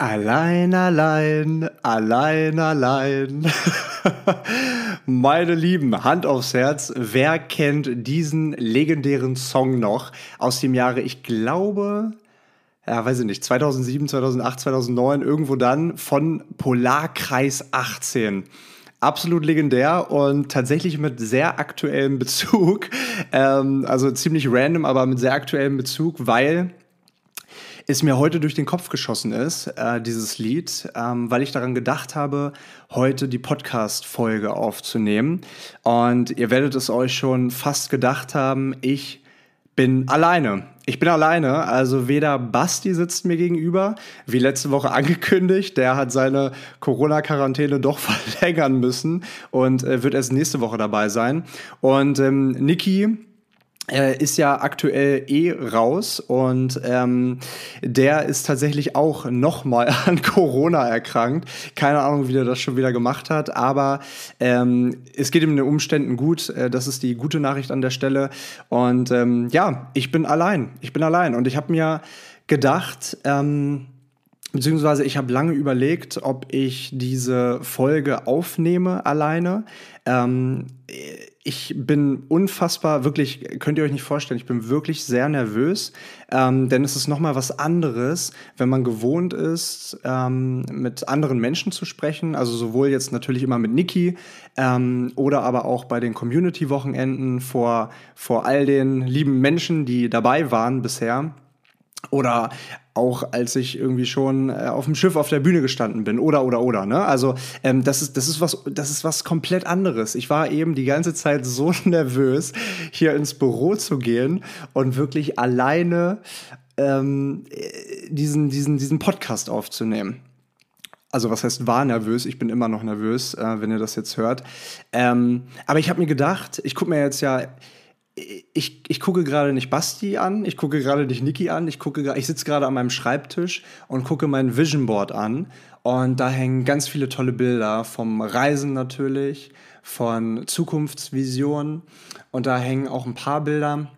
Allein, allein, allein, allein. Meine Lieben, Hand aufs Herz, wer kennt diesen legendären Song noch aus dem Jahre, ich glaube, ja, weiß ich nicht, 2007, 2008, 2009, irgendwo dann von Polarkreis 18 absolut legendär und tatsächlich mit sehr aktuellem Bezug. Ähm, also ziemlich random, aber mit sehr aktuellem Bezug, weil es mir heute durch den Kopf geschossen ist, äh, dieses Lied, ähm, weil ich daran gedacht habe, heute die Podcast-Folge aufzunehmen. Und ihr werdet es euch schon fast gedacht haben, ich bin alleine. Ich bin alleine, also weder Basti sitzt mir gegenüber, wie letzte Woche angekündigt, der hat seine Corona-Quarantäne doch verlängern müssen und äh, wird erst nächste Woche dabei sein. Und ähm, Niki, äh, ist ja aktuell eh raus und ähm, der ist tatsächlich auch nochmal an Corona erkrankt. Keine Ahnung, wie der das schon wieder gemacht hat, aber ähm, es geht ihm in den Umständen gut. Äh, das ist die gute Nachricht an der Stelle. Und ähm, ja, ich bin allein. Ich bin allein und ich habe mir gedacht, ähm, Beziehungsweise ich habe lange überlegt, ob ich diese Folge aufnehme alleine. Ähm, ich bin unfassbar, wirklich, könnt ihr euch nicht vorstellen, ich bin wirklich sehr nervös, ähm, denn es ist nochmal was anderes, wenn man gewohnt ist, ähm, mit anderen Menschen zu sprechen, also sowohl jetzt natürlich immer mit Niki ähm, oder aber auch bei den Community-Wochenenden vor, vor all den lieben Menschen, die dabei waren bisher. Oder auch als ich irgendwie schon äh, auf dem Schiff auf der Bühne gestanden bin. Oder oder oder ne? Also ähm, das ist das ist was das ist was komplett anderes. Ich war eben die ganze Zeit so nervös hier ins Büro zu gehen und wirklich alleine ähm, diesen diesen diesen Podcast aufzunehmen. Also was heißt war nervös, ich bin immer noch nervös, äh, wenn ihr das jetzt hört. Ähm, aber ich habe mir gedacht, ich gucke mir jetzt ja ich, ich gucke gerade nicht Basti an, ich gucke gerade nicht Niki an, ich ich sitze gerade an meinem Schreibtisch und gucke mein Vision Board an. Und da hängen ganz viele tolle Bilder vom Reisen natürlich, von Zukunftsvisionen. Und da hängen auch ein paar Bilder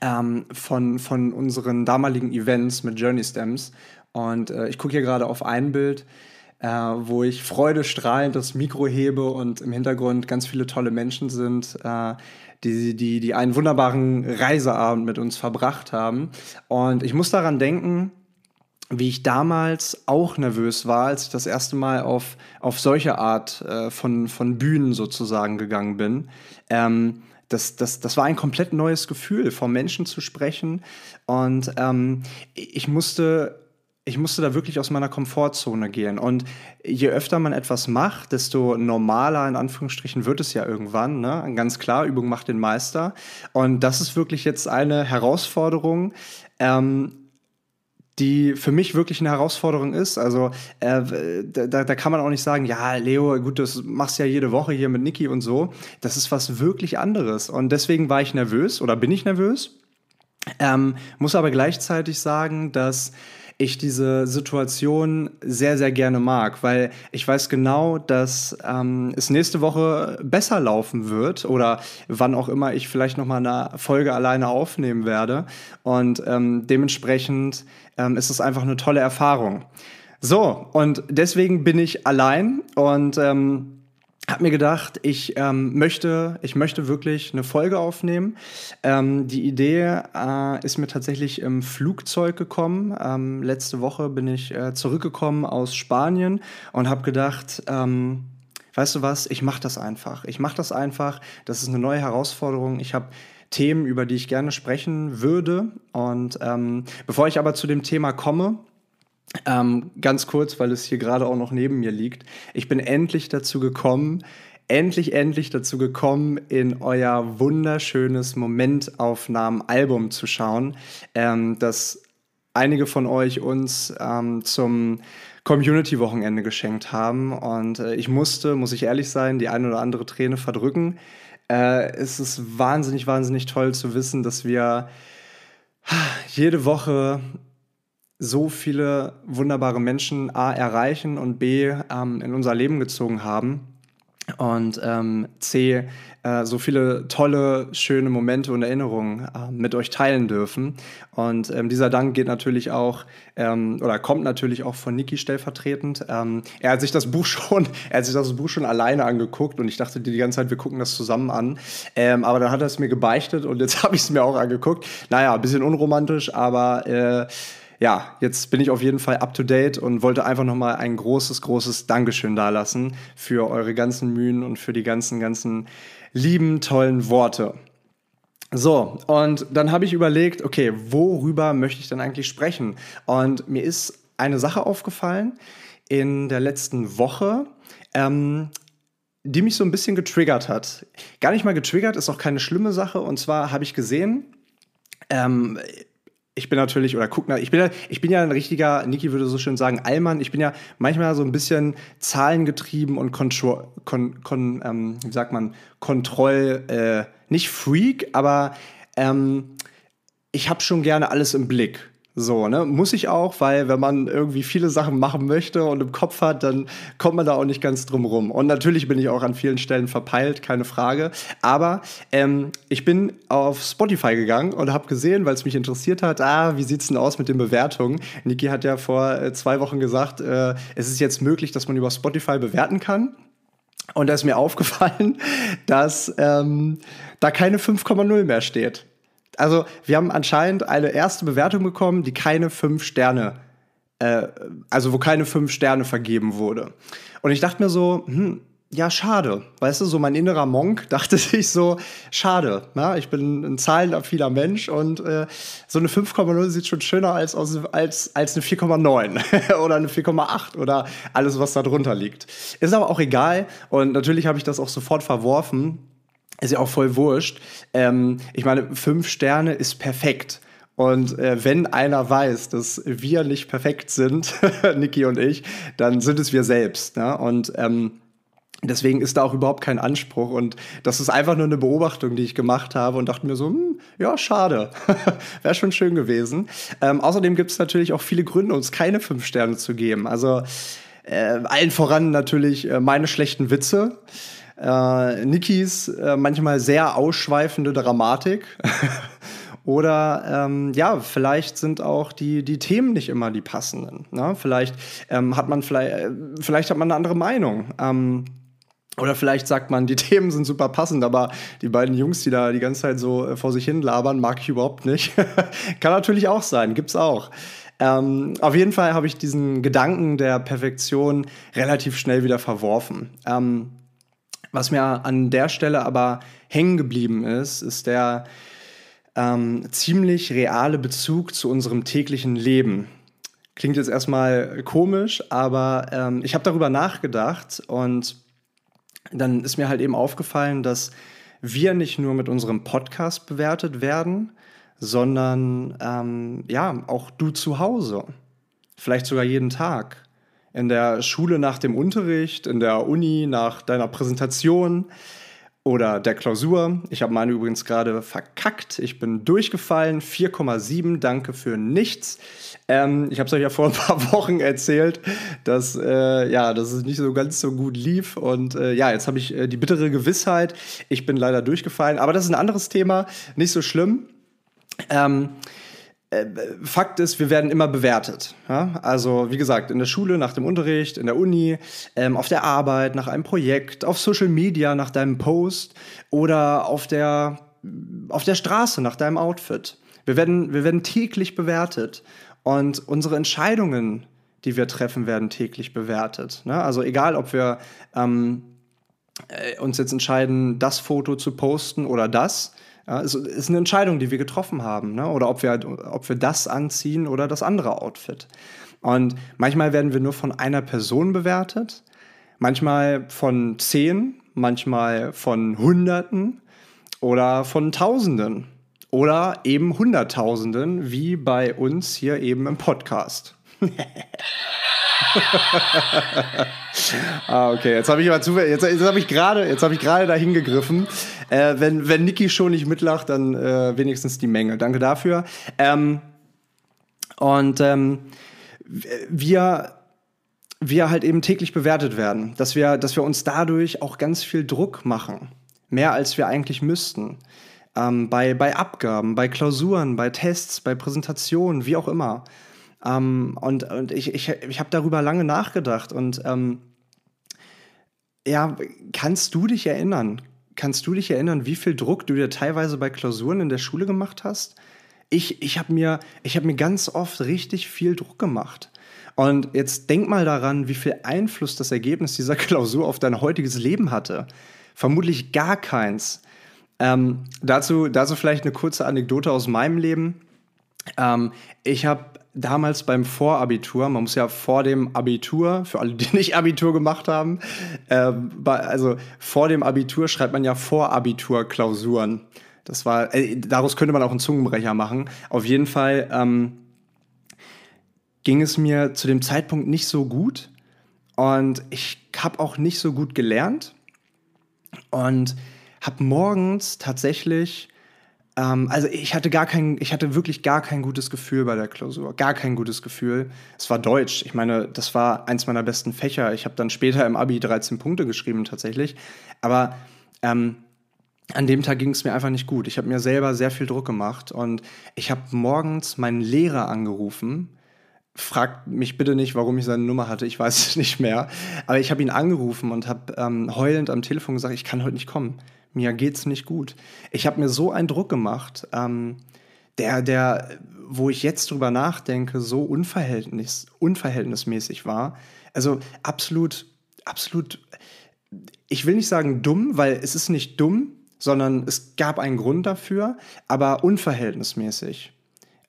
ähm, von, von unseren damaligen Events mit Journey Stems und äh, ich gucke hier gerade auf ein Bild, äh, wo ich freudestrahlend das Mikro hebe und im Hintergrund ganz viele tolle Menschen sind, äh, die, die, die einen wunderbaren Reiseabend mit uns verbracht haben. Und ich muss daran denken, wie ich damals auch nervös war, als ich das erste Mal auf, auf solche Art äh, von, von Bühnen sozusagen gegangen bin. Ähm, das, das, das war ein komplett neues Gefühl, vor Menschen zu sprechen. Und ähm, ich musste ich musste da wirklich aus meiner Komfortzone gehen. Und je öfter man etwas macht, desto normaler, in Anführungsstrichen, wird es ja irgendwann. Ne? Ganz klar, Übung macht den Meister. Und das ist wirklich jetzt eine Herausforderung. Ähm, die für mich wirklich eine Herausforderung ist. Also äh, da, da kann man auch nicht sagen, ja, Leo, gut, das machst du ja jede Woche hier mit Niki und so. Das ist was wirklich anderes. Und deswegen war ich nervös oder bin ich nervös. Ähm, muss aber gleichzeitig sagen, dass ich diese Situation sehr, sehr gerne mag, weil ich weiß genau, dass ähm, es nächste Woche besser laufen wird oder wann auch immer ich vielleicht noch mal eine Folge alleine aufnehmen werde. Und ähm, dementsprechend ähm, ist es einfach eine tolle Erfahrung. So, und deswegen bin ich allein und ähm, habe mir gedacht, ich ähm, möchte, ich möchte wirklich eine Folge aufnehmen. Ähm, die Idee äh, ist mir tatsächlich im Flugzeug gekommen. Ähm, letzte Woche bin ich äh, zurückgekommen aus Spanien und habe gedacht, ähm, weißt du was, ich mache das einfach. Ich mache das einfach. Das ist eine neue Herausforderung. Ich habe Themen, über die ich gerne sprechen würde. Und ähm, bevor ich aber zu dem Thema komme, ähm, ganz kurz, weil es hier gerade auch noch neben mir liegt. Ich bin endlich dazu gekommen, endlich, endlich dazu gekommen, in euer wunderschönes Momentaufnahmen-Album zu schauen, ähm, das einige von euch uns ähm, zum Community-Wochenende geschenkt haben. Und äh, ich musste, muss ich ehrlich sein, die eine oder andere Träne verdrücken. Äh, es ist wahnsinnig, wahnsinnig toll zu wissen, dass wir jede Woche so viele wunderbare Menschen A erreichen und B ähm, in unser Leben gezogen haben. und ähm, C, äh, so viele tolle, schöne Momente und Erinnerungen äh, mit euch teilen dürfen. Und ähm, dieser Dank geht natürlich auch ähm, oder kommt natürlich auch von Niki stellvertretend. Ähm, er hat sich das Buch schon, er hat sich das Buch schon alleine angeguckt und ich dachte die ganze Zeit, wir gucken das zusammen an. Ähm, aber dann hat er es mir gebeichtet und jetzt habe ich es mir auch angeguckt. Naja, ein bisschen unromantisch, aber äh, ja, jetzt bin ich auf jeden Fall up to date und wollte einfach nochmal ein großes, großes Dankeschön dalassen für eure ganzen Mühen und für die ganzen, ganzen lieben, tollen Worte. So, und dann habe ich überlegt, okay, worüber möchte ich denn eigentlich sprechen? Und mir ist eine Sache aufgefallen in der letzten Woche, ähm, die mich so ein bisschen getriggert hat. Gar nicht mal getriggert, ist auch keine schlimme Sache. Und zwar habe ich gesehen, ähm, ich bin natürlich, oder guck mal, ich bin ja, ich bin ja ein richtiger, Niki würde so schön sagen, Allmann. Ich bin ja manchmal so ein bisschen zahlengetrieben und Kontroll, kon, kon, ähm, wie sagt man, Kontroll, äh, nicht Freak, aber ähm, ich habe schon gerne alles im Blick. So, ne? Muss ich auch, weil wenn man irgendwie viele Sachen machen möchte und im Kopf hat, dann kommt man da auch nicht ganz drum rum. Und natürlich bin ich auch an vielen Stellen verpeilt, keine Frage. Aber ähm, ich bin auf Spotify gegangen und habe gesehen, weil es mich interessiert hat, ah, wie sieht's denn aus mit den Bewertungen? Niki hat ja vor äh, zwei Wochen gesagt, äh, es ist jetzt möglich, dass man über Spotify bewerten kann. Und da ist mir aufgefallen, dass ähm, da keine 5,0 mehr steht. Also, wir haben anscheinend eine erste Bewertung bekommen, die keine fünf Sterne, äh, also wo keine fünf Sterne vergeben wurde. Und ich dachte mir so, hm, ja, schade. Weißt du, so mein innerer Monk dachte sich so, schade. Na? Ich bin ein zahlenaffiner Mensch und äh, so eine 5,0 sieht schon schöner als, als, als eine 4,9 oder eine 4,8 oder alles, was da drunter liegt. Ist aber auch egal und natürlich habe ich das auch sofort verworfen ist ja auch voll wurscht. Ähm, ich meine, fünf Sterne ist perfekt. Und äh, wenn einer weiß, dass wir nicht perfekt sind, Niki und ich, dann sind es wir selbst. Ne? Und ähm, deswegen ist da auch überhaupt kein Anspruch. Und das ist einfach nur eine Beobachtung, die ich gemacht habe und dachte mir so, hm, ja, schade. Wäre schon schön gewesen. Ähm, außerdem gibt es natürlich auch viele Gründe, uns keine fünf Sterne zu geben. Also äh, allen voran natürlich äh, meine schlechten Witze äh, Nikis äh, manchmal sehr ausschweifende Dramatik. Oder ähm, ja, vielleicht sind auch die, die Themen nicht immer die passenden. Ne? Vielleicht ähm, hat man vielleicht, äh, vielleicht hat man eine andere Meinung. Ähm, oder vielleicht sagt man, die Themen sind super passend, aber die beiden Jungs, die da die ganze Zeit so äh, vor sich hin labern, mag ich überhaupt nicht. Kann natürlich auch sein, gibt's auch. Ähm, auf jeden Fall habe ich diesen Gedanken der Perfektion relativ schnell wieder verworfen. Ähm, was mir an der Stelle aber hängen geblieben ist, ist der ähm, ziemlich reale Bezug zu unserem täglichen Leben. Klingt jetzt erstmal komisch, aber ähm, ich habe darüber nachgedacht und dann ist mir halt eben aufgefallen, dass wir nicht nur mit unserem Podcast bewertet werden, sondern ähm, ja, auch du zu Hause. Vielleicht sogar jeden Tag in der Schule nach dem Unterricht, in der Uni nach deiner Präsentation oder der Klausur. Ich habe meine übrigens gerade verkackt. Ich bin durchgefallen. 4,7. Danke für nichts. Ähm, ich habe es euch ja vor ein paar Wochen erzählt, dass, äh, ja, dass es nicht so ganz so gut lief. Und äh, ja, jetzt habe ich äh, die bittere Gewissheit. Ich bin leider durchgefallen. Aber das ist ein anderes Thema. Nicht so schlimm. Ähm, äh, Fakt ist, wir werden immer bewertet. Ja? Also wie gesagt, in der Schule, nach dem Unterricht, in der Uni, ähm, auf der Arbeit, nach einem Projekt, auf Social Media, nach deinem Post oder auf der, auf der Straße, nach deinem Outfit. Wir werden, wir werden täglich bewertet und unsere Entscheidungen, die wir treffen, werden täglich bewertet. Ne? Also egal, ob wir ähm, äh, uns jetzt entscheiden, das Foto zu posten oder das, ja, es ist eine Entscheidung, die wir getroffen haben, ne? oder ob wir, ob wir das anziehen oder das andere Outfit. Und manchmal werden wir nur von einer Person bewertet, manchmal von zehn, manchmal von Hunderten oder von Tausenden oder eben Hunderttausenden, wie bei uns hier eben im Podcast. ah, okay. Jetzt habe ich aber zu, jetzt, jetzt habe ich gerade, jetzt habe ich gerade dahin gegriffen. Äh, wenn wenn Niki schon nicht mitlacht, dann äh, wenigstens die Menge. Danke dafür. Ähm, und ähm, wir wir halt eben täglich bewertet werden, dass wir, dass wir uns dadurch auch ganz viel Druck machen, mehr als wir eigentlich müssten. Ähm, bei, bei Abgaben, bei Klausuren, bei Tests, bei Präsentationen, wie auch immer. Ähm, und und ich, ich, ich habe darüber lange nachgedacht und ähm, ja, kannst du dich erinnern? Kannst du dich erinnern, wie viel Druck du dir teilweise bei Klausuren in der Schule gemacht hast? Ich, ich habe mir, hab mir ganz oft richtig viel Druck gemacht. Und jetzt denk mal daran, wie viel Einfluss das Ergebnis dieser Klausur auf dein heutiges Leben hatte. Vermutlich gar keins. Ähm, dazu, dazu vielleicht eine kurze Anekdote aus meinem Leben. Ähm, ich habe damals beim Vorabitur, man muss ja vor dem Abitur, für alle, die nicht Abitur gemacht haben, äh, also vor dem Abitur schreibt man ja Vorabitur-Klausuren. Das war, äh, daraus könnte man auch einen Zungenbrecher machen. Auf jeden Fall ähm, ging es mir zu dem Zeitpunkt nicht so gut und ich habe auch nicht so gut gelernt und habe morgens tatsächlich ähm, also ich hatte gar kein, ich hatte wirklich gar kein gutes Gefühl bei der Klausur, gar kein gutes Gefühl. Es war Deutsch. Ich meine, das war eins meiner besten Fächer. Ich habe dann später im Abi 13 Punkte geschrieben tatsächlich, aber ähm, an dem Tag ging es mir einfach nicht gut. Ich habe mir selber sehr viel Druck gemacht und ich habe morgens meinen Lehrer angerufen. Fragt mich bitte nicht, warum ich seine Nummer hatte, ich weiß es nicht mehr. Aber ich habe ihn angerufen und habe ähm, heulend am Telefon gesagt, ich kann heute nicht kommen mir geht's nicht gut. Ich habe mir so einen Druck gemacht, ähm, der, der, wo ich jetzt drüber nachdenke, so unverhältnis, unverhältnismäßig war. Also absolut, absolut, ich will nicht sagen dumm, weil es ist nicht dumm, sondern es gab einen Grund dafür, aber unverhältnismäßig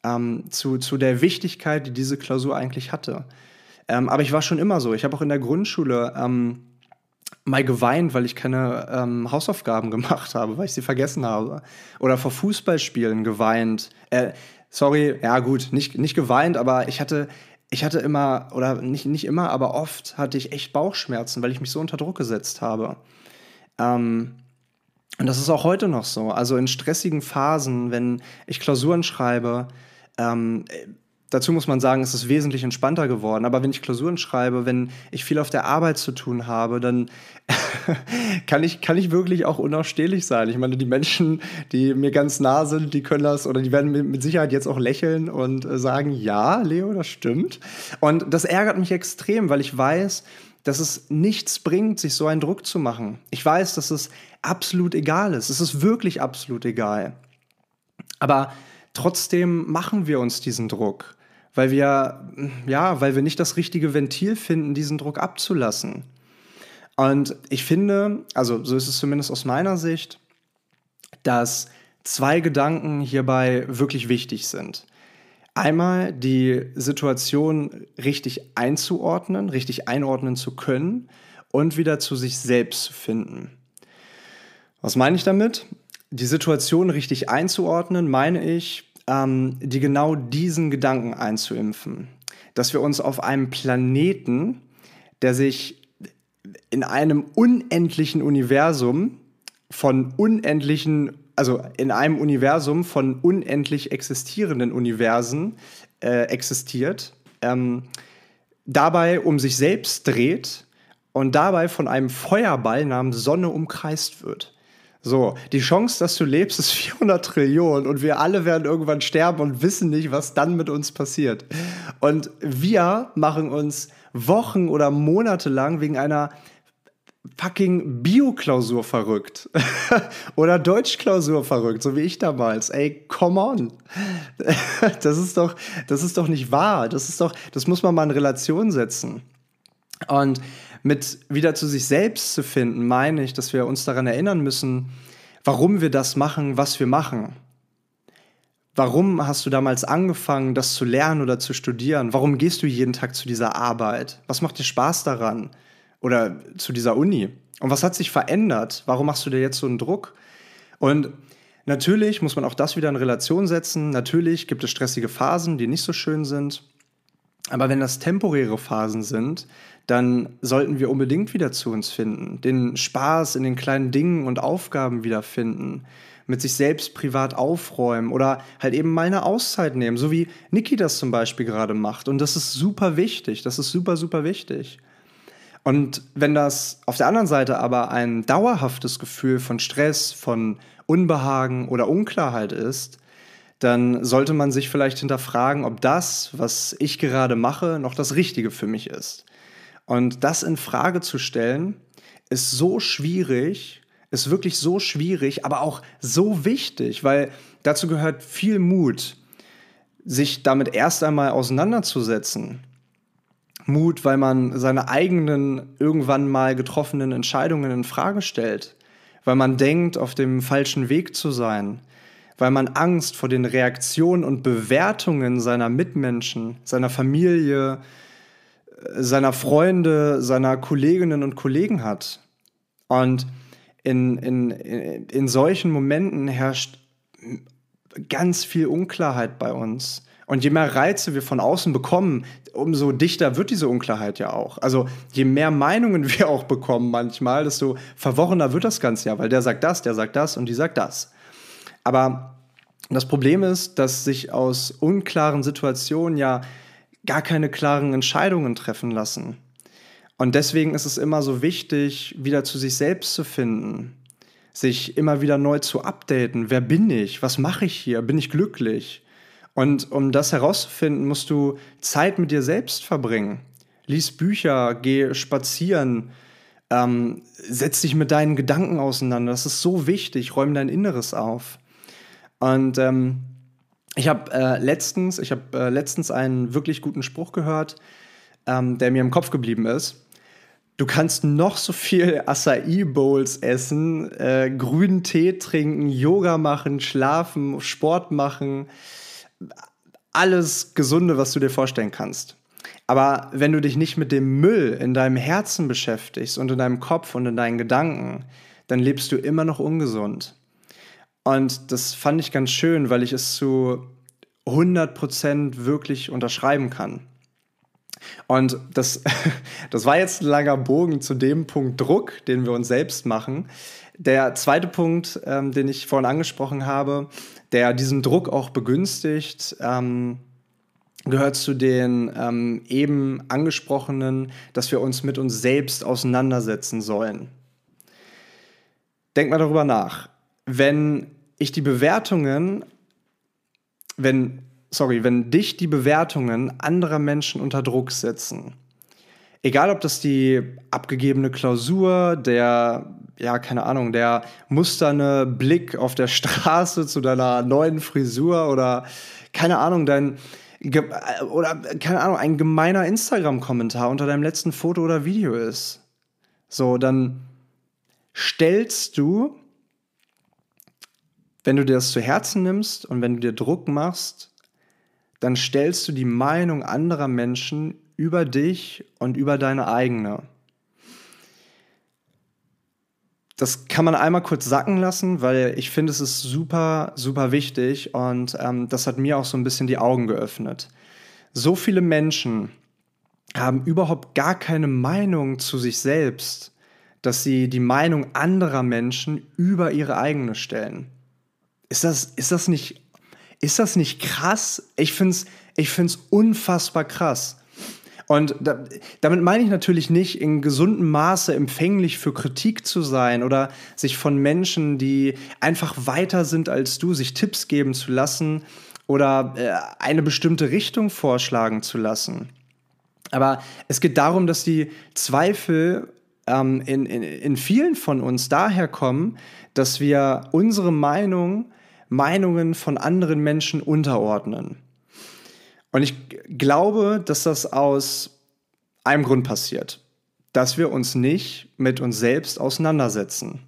ähm, zu, zu der Wichtigkeit, die diese Klausur eigentlich hatte. Ähm, aber ich war schon immer so. Ich habe auch in der Grundschule ähm, mal geweint, weil ich keine ähm, Hausaufgaben gemacht habe, weil ich sie vergessen habe. Oder vor Fußballspielen geweint. Äh, sorry, ja gut, nicht, nicht geweint, aber ich hatte, ich hatte immer, oder nicht, nicht immer, aber oft hatte ich echt Bauchschmerzen, weil ich mich so unter Druck gesetzt habe. Ähm, und das ist auch heute noch so. Also in stressigen Phasen, wenn ich Klausuren schreibe, ähm, Dazu muss man sagen, es ist wesentlich entspannter geworden. Aber wenn ich Klausuren schreibe, wenn ich viel auf der Arbeit zu tun habe, dann kann, ich, kann ich wirklich auch unausstehlich sein. Ich meine, die Menschen, die mir ganz nah sind, die können das oder die werden mit Sicherheit jetzt auch lächeln und äh, sagen, ja, Leo, das stimmt. Und das ärgert mich extrem, weil ich weiß, dass es nichts bringt, sich so einen Druck zu machen. Ich weiß, dass es absolut egal ist. Es ist wirklich absolut egal. Aber trotzdem machen wir uns diesen Druck weil wir, ja, weil wir nicht das richtige Ventil finden, diesen Druck abzulassen. Und ich finde, also so ist es zumindest aus meiner Sicht, dass zwei Gedanken hierbei wirklich wichtig sind. Einmal die Situation richtig einzuordnen, richtig einordnen zu können und wieder zu sich selbst zu finden. Was meine ich damit? Die Situation richtig einzuordnen, meine ich, ähm, die genau diesen Gedanken einzuimpfen. Dass wir uns auf einem Planeten, der sich in einem unendlichen Universum von unendlichen, also in einem Universum von unendlich existierenden Universen äh, existiert, ähm, dabei um sich selbst dreht und dabei von einem Feuerball namens Sonne umkreist wird. So, die Chance, dass du lebst, ist 400 Trillionen und wir alle werden irgendwann sterben und wissen nicht, was dann mit uns passiert. Und wir machen uns Wochen oder Monate lang wegen einer fucking Bio-Klausur verrückt. oder Deutsch-Klausur verrückt, so wie ich damals. Ey, come on. das ist doch, das ist doch nicht wahr. Das ist doch, das muss man mal in Relation setzen. Und mit wieder zu sich selbst zu finden, meine ich, dass wir uns daran erinnern müssen, warum wir das machen, was wir machen. Warum hast du damals angefangen, das zu lernen oder zu studieren? Warum gehst du jeden Tag zu dieser Arbeit? Was macht dir Spaß daran? Oder zu dieser Uni? Und was hat sich verändert? Warum machst du dir jetzt so einen Druck? Und natürlich muss man auch das wieder in Relation setzen. Natürlich gibt es stressige Phasen, die nicht so schön sind. Aber wenn das temporäre Phasen sind, dann sollten wir unbedingt wieder zu uns finden, den Spaß in den kleinen Dingen und Aufgaben wiederfinden, mit sich selbst privat aufräumen oder halt eben mal eine Auszeit nehmen, so wie Niki das zum Beispiel gerade macht. Und das ist super wichtig. Das ist super, super wichtig. Und wenn das auf der anderen Seite aber ein dauerhaftes Gefühl von Stress, von Unbehagen oder Unklarheit ist, dann sollte man sich vielleicht hinterfragen, ob das, was ich gerade mache, noch das Richtige für mich ist. Und das in Frage zu stellen, ist so schwierig, ist wirklich so schwierig, aber auch so wichtig, weil dazu gehört viel Mut, sich damit erst einmal auseinanderzusetzen. Mut, weil man seine eigenen irgendwann mal getroffenen Entscheidungen in Frage stellt weil man denkt, auf dem falschen Weg zu sein, weil man Angst vor den Reaktionen und Bewertungen seiner Mitmenschen, seiner Familie, seiner Freunde, seiner Kolleginnen und Kollegen hat. Und in, in, in solchen Momenten herrscht ganz viel Unklarheit bei uns. Und je mehr Reize wir von außen bekommen, umso dichter wird diese Unklarheit ja auch. Also je mehr Meinungen wir auch bekommen manchmal, desto verworrener wird das Ganze ja, weil der sagt das, der sagt das und die sagt das. Aber das Problem ist, dass sich aus unklaren Situationen ja gar keine klaren Entscheidungen treffen lassen. Und deswegen ist es immer so wichtig, wieder zu sich selbst zu finden, sich immer wieder neu zu updaten. Wer bin ich? Was mache ich hier? Bin ich glücklich? Und um das herauszufinden, musst du Zeit mit dir selbst verbringen. Lies Bücher, geh spazieren, ähm, setz dich mit deinen Gedanken auseinander. Das ist so wichtig. Räum dein Inneres auf. Und ähm, ich habe äh, letztens, ich habe äh, letztens einen wirklich guten Spruch gehört, ähm, der mir im Kopf geblieben ist. Du kannst noch so viel Acai Bowls essen, äh, grünen Tee trinken, Yoga machen, schlafen, Sport machen alles Gesunde, was du dir vorstellen kannst. Aber wenn du dich nicht mit dem Müll in deinem Herzen beschäftigst und in deinem Kopf und in deinen Gedanken, dann lebst du immer noch ungesund. Und das fand ich ganz schön, weil ich es zu 100% wirklich unterschreiben kann. Und das, das war jetzt ein langer Bogen zu dem Punkt Druck, den wir uns selbst machen. Der zweite Punkt, ähm, den ich vorhin angesprochen habe, der diesen Druck auch begünstigt, ähm, gehört zu den ähm, eben angesprochenen, dass wir uns mit uns selbst auseinandersetzen sollen. Denk mal darüber nach. Wenn ich die Bewertungen, wenn, sorry, wenn dich die Bewertungen anderer Menschen unter Druck setzen, egal ob das die abgegebene Klausur, der ja, keine Ahnung, der musterne Blick auf der Straße zu deiner neuen Frisur oder keine Ahnung, dein oder keine Ahnung, ein gemeiner Instagram-Kommentar unter deinem letzten Foto oder Video ist. So, dann stellst du, wenn du dir das zu Herzen nimmst und wenn du dir Druck machst, dann stellst du die Meinung anderer Menschen über dich und über deine eigene das kann man einmal kurz sacken lassen, weil ich finde, es ist super, super wichtig und ähm, das hat mir auch so ein bisschen die Augen geöffnet. So viele Menschen haben überhaupt gar keine Meinung zu sich selbst, dass sie die Meinung anderer Menschen über ihre eigene stellen. Ist das, ist das, nicht, ist das nicht krass? Ich finde es ich find's unfassbar krass. Und da, damit meine ich natürlich nicht, in gesundem Maße empfänglich für Kritik zu sein oder sich von Menschen, die einfach weiter sind als du, sich Tipps geben zu lassen oder äh, eine bestimmte Richtung vorschlagen zu lassen. Aber es geht darum, dass die Zweifel ähm, in, in, in vielen von uns daher kommen, dass wir unsere Meinung Meinungen von anderen Menschen unterordnen. Und ich glaube, dass das aus einem Grund passiert, dass wir uns nicht mit uns selbst auseinandersetzen.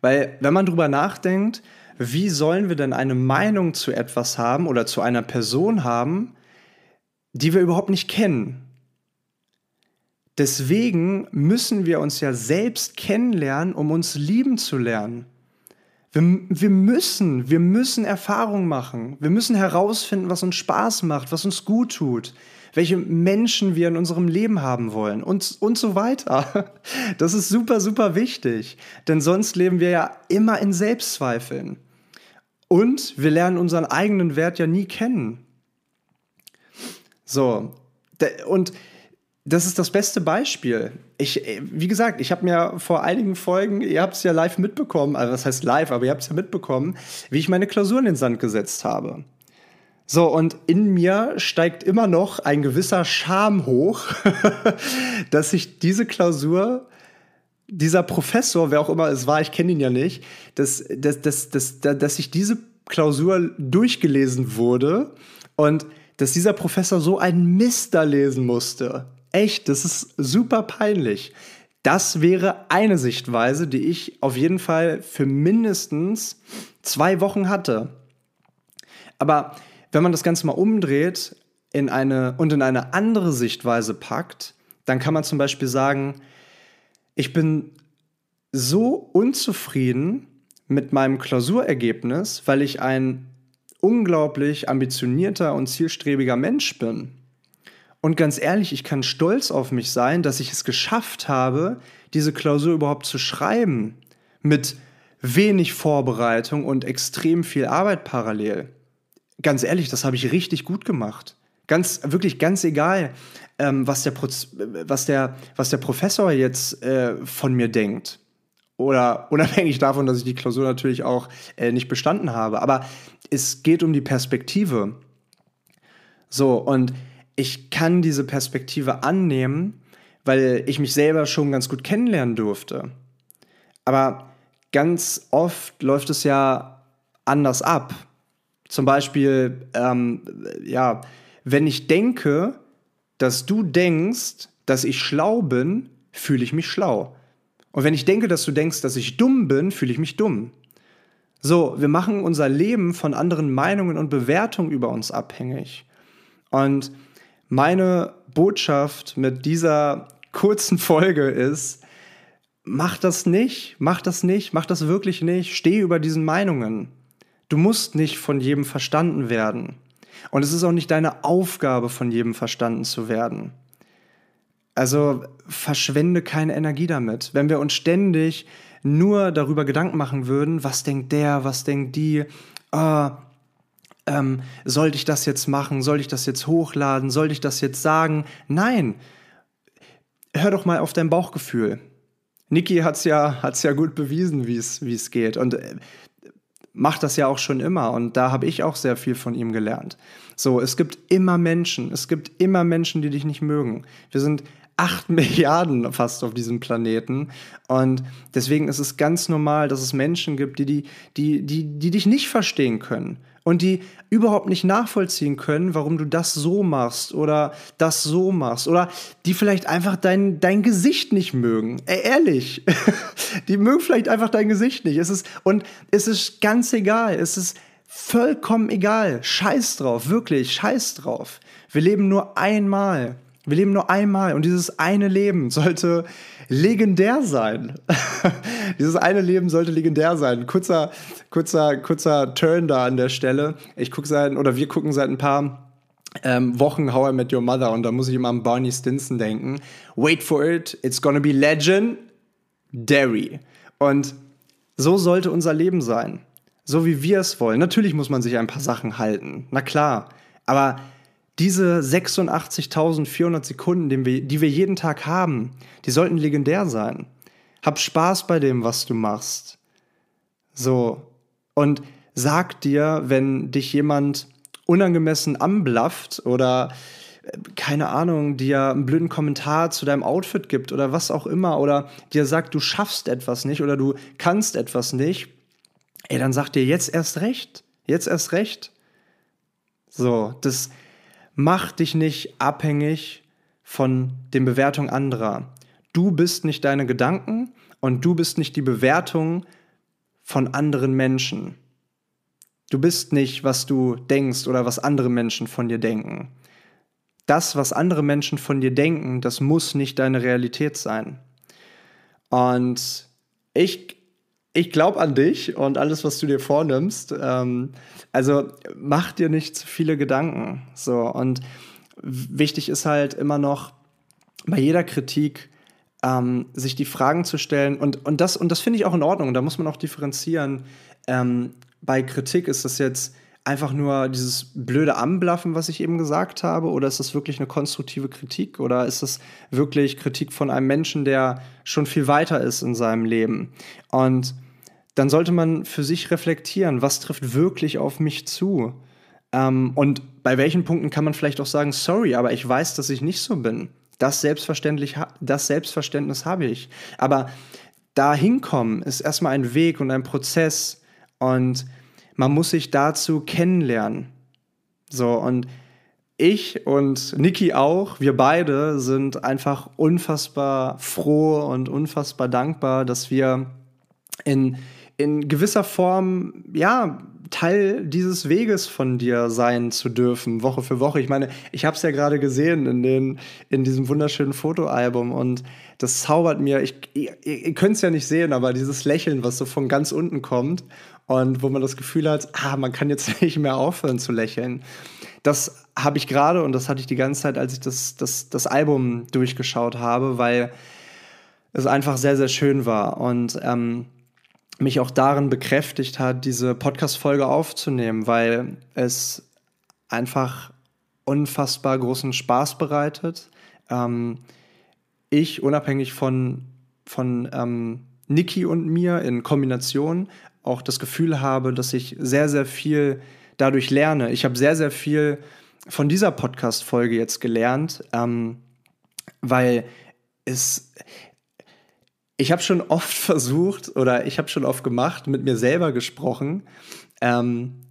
Weil wenn man drüber nachdenkt, wie sollen wir denn eine Meinung zu etwas haben oder zu einer Person haben, die wir überhaupt nicht kennen? Deswegen müssen wir uns ja selbst kennenlernen, um uns lieben zu lernen. Wir, wir müssen, wir müssen Erfahrung machen. Wir müssen herausfinden, was uns Spaß macht, was uns gut tut. welche Menschen wir in unserem Leben haben wollen und, und so weiter. Das ist super, super wichtig, denn sonst leben wir ja immer in Selbstzweifeln. Und wir lernen unseren eigenen Wert ja nie kennen. So, und das ist das beste Beispiel. Ich, wie gesagt, ich habe mir vor einigen Folgen, ihr habt es ja live mitbekommen, also was heißt live, aber ihr habt es ja mitbekommen, wie ich meine Klausur in den Sand gesetzt habe. So, und in mir steigt immer noch ein gewisser Scham hoch, dass ich diese Klausur, dieser Professor, wer auch immer es war, ich kenne ihn ja nicht, dass, dass, dass, dass, dass ich diese Klausur durchgelesen wurde und dass dieser Professor so einen Mist da lesen musste. Echt, das ist super peinlich. Das wäre eine Sichtweise, die ich auf jeden Fall für mindestens zwei Wochen hatte. Aber wenn man das Ganze mal umdreht in eine, und in eine andere Sichtweise packt, dann kann man zum Beispiel sagen, ich bin so unzufrieden mit meinem Klausurergebnis, weil ich ein unglaublich ambitionierter und zielstrebiger Mensch bin. Und ganz ehrlich, ich kann stolz auf mich sein, dass ich es geschafft habe, diese Klausur überhaupt zu schreiben. Mit wenig Vorbereitung und extrem viel Arbeit parallel. Ganz ehrlich, das habe ich richtig gut gemacht. Ganz, wirklich ganz egal, ähm, was, der was, der, was der Professor jetzt äh, von mir denkt. Oder unabhängig davon, dass ich die Klausur natürlich auch äh, nicht bestanden habe. Aber es geht um die Perspektive. So, und ich kann diese Perspektive annehmen, weil ich mich selber schon ganz gut kennenlernen durfte. Aber ganz oft läuft es ja anders ab. Zum Beispiel, ähm, ja, wenn ich denke, dass du denkst, dass ich schlau bin, fühle ich mich schlau. Und wenn ich denke, dass du denkst, dass ich dumm bin, fühle ich mich dumm. So, wir machen unser Leben von anderen Meinungen und Bewertungen über uns abhängig. Und meine Botschaft mit dieser kurzen Folge ist, mach das nicht, mach das nicht, mach das wirklich nicht, steh über diesen Meinungen. Du musst nicht von jedem verstanden werden. Und es ist auch nicht deine Aufgabe, von jedem verstanden zu werden. Also verschwende keine Energie damit. Wenn wir uns ständig nur darüber Gedanken machen würden, was denkt der, was denkt die, oh, ähm, sollte ich das jetzt machen, soll ich das jetzt hochladen, soll ich das jetzt sagen? Nein, hör doch mal auf dein Bauchgefühl. Niki hat es ja, hat's ja gut bewiesen, wie es geht und äh, macht das ja auch schon immer und da habe ich auch sehr viel von ihm gelernt. So, es gibt immer Menschen, es gibt immer Menschen, die dich nicht mögen. Wir sind acht Milliarden fast auf diesem Planeten. Und deswegen ist es ganz normal, dass es Menschen gibt, die, die, die, die, die dich nicht verstehen können und die überhaupt nicht nachvollziehen können, warum du das so machst oder das so machst oder die vielleicht einfach dein, dein Gesicht nicht mögen. Ey, ehrlich, die mögen vielleicht einfach dein Gesicht nicht. Es ist, und es ist ganz egal, es ist vollkommen egal. Scheiß drauf, wirklich, scheiß drauf. Wir leben nur einmal. Wir leben nur einmal und dieses eine Leben sollte legendär sein. dieses eine Leben sollte legendär sein. Kurzer, kurzer, kurzer Turn da an der Stelle. Ich gucke seit, oder wir gucken seit ein paar ähm, Wochen How I Met Your Mother und da muss ich immer an Barney Stinson denken. Wait for it, it's gonna be legend, Derry. Und so sollte unser Leben sein. So wie wir es wollen. Natürlich muss man sich ein paar Sachen halten. Na klar. Aber diese 86.400 Sekunden, die wir, jeden Tag haben, die sollten legendär sein. Hab Spaß bei dem, was du machst. So. Und sag dir, wenn dich jemand unangemessen anblafft oder äh, keine Ahnung, dir einen blöden Kommentar zu deinem Outfit gibt oder was auch immer oder dir sagt, du schaffst etwas nicht oder du kannst etwas nicht, ey, dann sag dir jetzt erst recht. Jetzt erst recht. So, das, Mach dich nicht abhängig von den Bewertungen anderer. Du bist nicht deine Gedanken und du bist nicht die Bewertung von anderen Menschen. Du bist nicht, was du denkst oder was andere Menschen von dir denken. Das, was andere Menschen von dir denken, das muss nicht deine Realität sein. Und ich ich glaube an dich und alles, was du dir vornimmst. Ähm, also mach dir nicht zu viele Gedanken. So und wichtig ist halt immer noch bei jeder Kritik ähm, sich die Fragen zu stellen. Und, und das, und das finde ich auch in Ordnung. Da muss man auch differenzieren. Ähm, bei Kritik ist das jetzt einfach nur dieses blöde Anblaffen, was ich eben gesagt habe? Oder ist das wirklich eine konstruktive Kritik? Oder ist das wirklich Kritik von einem Menschen, der schon viel weiter ist in seinem Leben? Und dann sollte man für sich reflektieren, was trifft wirklich auf mich zu? Ähm, und bei welchen Punkten kann man vielleicht auch sagen, sorry, aber ich weiß, dass ich nicht so bin. Das, selbstverständlich, das Selbstverständnis habe ich. Aber da hinkommen ist erstmal ein Weg und ein Prozess. Und man muss sich dazu kennenlernen. So, und ich und Niki auch, wir beide sind einfach unfassbar froh und unfassbar dankbar, dass wir in, in gewisser Form, ja, Teil dieses Weges von dir sein zu dürfen, Woche für Woche. Ich meine, ich habe es ja gerade gesehen in, den, in diesem wunderschönen Fotoalbum und das zaubert mir, ich, ihr, ihr könnt es ja nicht sehen, aber dieses Lächeln, was so von ganz unten kommt und wo man das Gefühl hat, ah, man kann jetzt nicht mehr aufhören zu lächeln. Das habe ich gerade und das hatte ich die ganze Zeit, als ich das, das, das Album durchgeschaut habe, weil es einfach sehr, sehr schön war und ähm, mich auch darin bekräftigt hat, diese Podcast-Folge aufzunehmen, weil es einfach unfassbar großen Spaß bereitet. Ähm, ich, unabhängig von, von ähm, Niki und mir in Kombination, auch das Gefühl habe, dass ich sehr, sehr viel dadurch lerne. Ich habe sehr, sehr viel von dieser Podcast-Folge jetzt gelernt, ähm, weil es. Ich habe schon oft versucht oder ich habe schon oft gemacht, mit mir selber gesprochen. Ähm,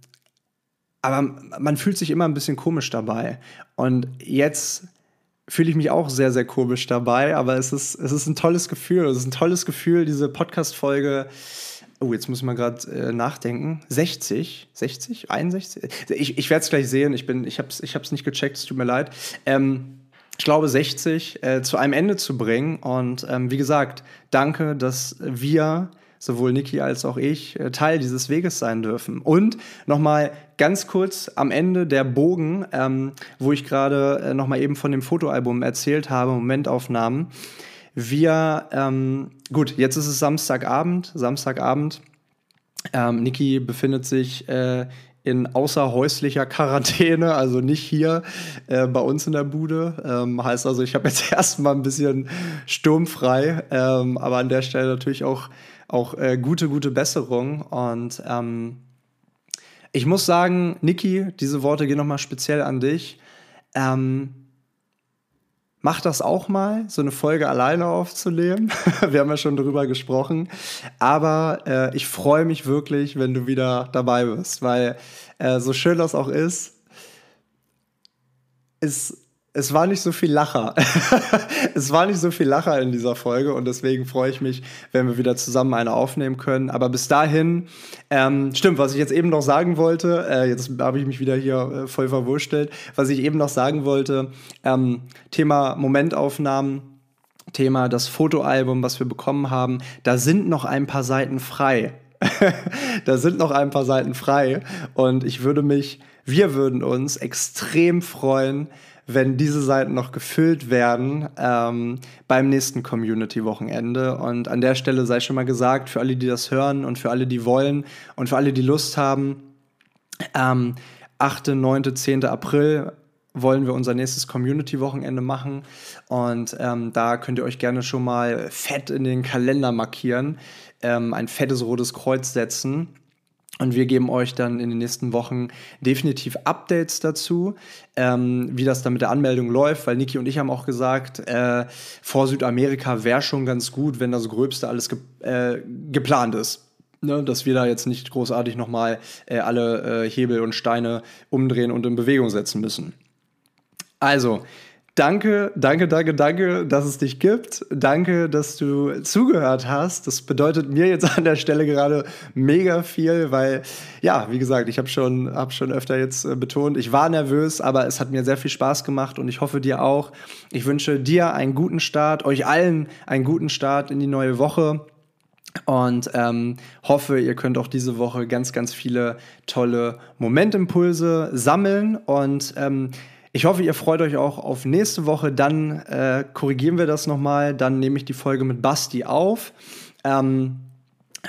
aber man fühlt sich immer ein bisschen komisch dabei. Und jetzt fühle ich mich auch sehr, sehr komisch dabei, aber es ist, es ist ein tolles Gefühl. Es ist ein tolles Gefühl, diese Podcast-Folge Oh, jetzt muss man gerade äh, nachdenken. 60, 60, 61? Ich, ich werde es gleich sehen. Ich, ich habe es ich nicht gecheckt, es tut mir leid. Ähm, ich glaube, 60 äh, zu einem Ende zu bringen. Und ähm, wie gesagt, danke, dass wir, sowohl Niki als auch ich, äh, Teil dieses Weges sein dürfen. Und nochmal ganz kurz am Ende der Bogen, ähm, wo ich gerade äh, nochmal eben von dem Fotoalbum erzählt habe, Momentaufnahmen. Wir, ähm, gut, jetzt ist es Samstagabend, Samstagabend. Ähm, Niki befindet sich äh, in außerhäuslicher Quarantäne, also nicht hier äh, bei uns in der Bude. Ähm, heißt also, ich habe jetzt erstmal ein bisschen sturmfrei, ähm, aber an der Stelle natürlich auch, auch äh, gute, gute Besserung. Und ähm, ich muss sagen, Niki, diese Worte gehen nochmal speziell an dich. Ähm, Mach das auch mal, so eine Folge alleine aufzunehmen. Wir haben ja schon drüber gesprochen. Aber äh, ich freue mich wirklich, wenn du wieder dabei bist, weil äh, so schön das auch ist, ist es war nicht so viel Lacher. es war nicht so viel Lacher in dieser Folge und deswegen freue ich mich, wenn wir wieder zusammen eine aufnehmen können. Aber bis dahin, ähm, stimmt, was ich jetzt eben noch sagen wollte, äh, jetzt habe ich mich wieder hier äh, voll verwurstelt, was ich eben noch sagen wollte, ähm, Thema Momentaufnahmen. Thema das Fotoalbum, was wir bekommen haben, da sind noch ein paar Seiten frei. da sind noch ein paar Seiten frei und ich würde mich, wir würden uns extrem freuen, wenn diese Seiten noch gefüllt werden ähm, beim nächsten Community-Wochenende. Und an der Stelle sei schon mal gesagt, für alle, die das hören und für alle, die wollen und für alle, die Lust haben, ähm, 8., 9., 10. April wollen wir unser nächstes Community-Wochenende machen. Und ähm, da könnt ihr euch gerne schon mal fett in den Kalender markieren, ähm, ein fettes rotes Kreuz setzen. Und wir geben euch dann in den nächsten Wochen definitiv Updates dazu, ähm, wie das dann mit der Anmeldung läuft, weil Niki und ich haben auch gesagt, äh, vor Südamerika wäre schon ganz gut, wenn das Gröbste alles ge äh, geplant ist. Ne, dass wir da jetzt nicht großartig nochmal äh, alle äh, Hebel und Steine umdrehen und in Bewegung setzen müssen. Also, Danke, danke, danke, danke, dass es dich gibt. Danke, dass du zugehört hast. Das bedeutet mir jetzt an der Stelle gerade mega viel, weil, ja, wie gesagt, ich habe schon, hab schon öfter jetzt äh, betont, ich war nervös, aber es hat mir sehr viel Spaß gemacht und ich hoffe dir auch. Ich wünsche dir einen guten Start, euch allen einen guten Start in die neue Woche. Und ähm, hoffe, ihr könnt auch diese Woche ganz, ganz viele tolle Momentimpulse sammeln und ähm, Ich hoffe, ihr freut euch auch auf nächste Woche. Dann äh, korrigieren wir das nochmal. Dann nehme ich die Folge mit Basti auf. Ähm,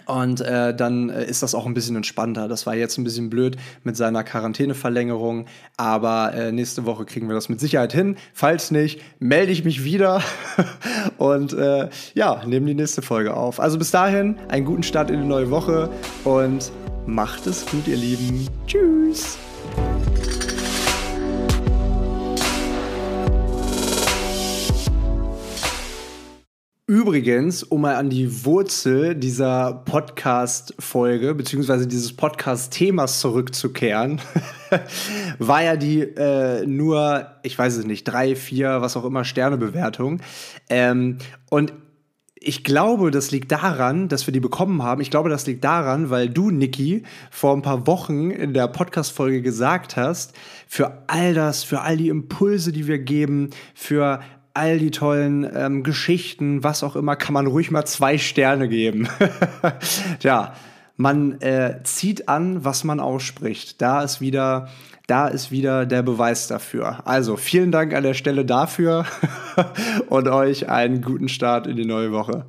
und äh, dann äh, ist das auch ein bisschen entspannter. Das war jetzt ein bisschen blöd mit seiner Quarantäneverlängerung, aber äh, nächste Woche kriegen wir das mit Sicherheit hin. Falls nicht, melde ich mich wieder und äh, ja, nehme die nächste Folge auf. Also bis dahin, einen guten Start in die neue Woche und macht es gut, ihr Lieben. Tschüss. Übrigens, um mal an die Wurzel dieser Podcast-Folge beziehungsweise dieses Podcast-Themas zurückzukehren, war ja die äh, nur, ich weiß es nicht, drei, vier, was auch immer, Sternebewertung. Ähm, und ich glaube, das liegt daran, dass wir die bekommen haben. Ich glaube, das liegt daran, weil du, Niki, vor ein paar Wochen in der Podcast-Folge gesagt hast, für all das, für all die Impulse, die wir geben, für all die tollen ähm, Geschichten, was auch immer, kann man ruhig mal zwei Sterne geben. ja, man äh, zieht an, was man ausspricht. Da ist wieder, da ist wieder der Beweis dafür. Also vielen Dank an der Stelle dafür und euch einen guten Start in die neue Woche.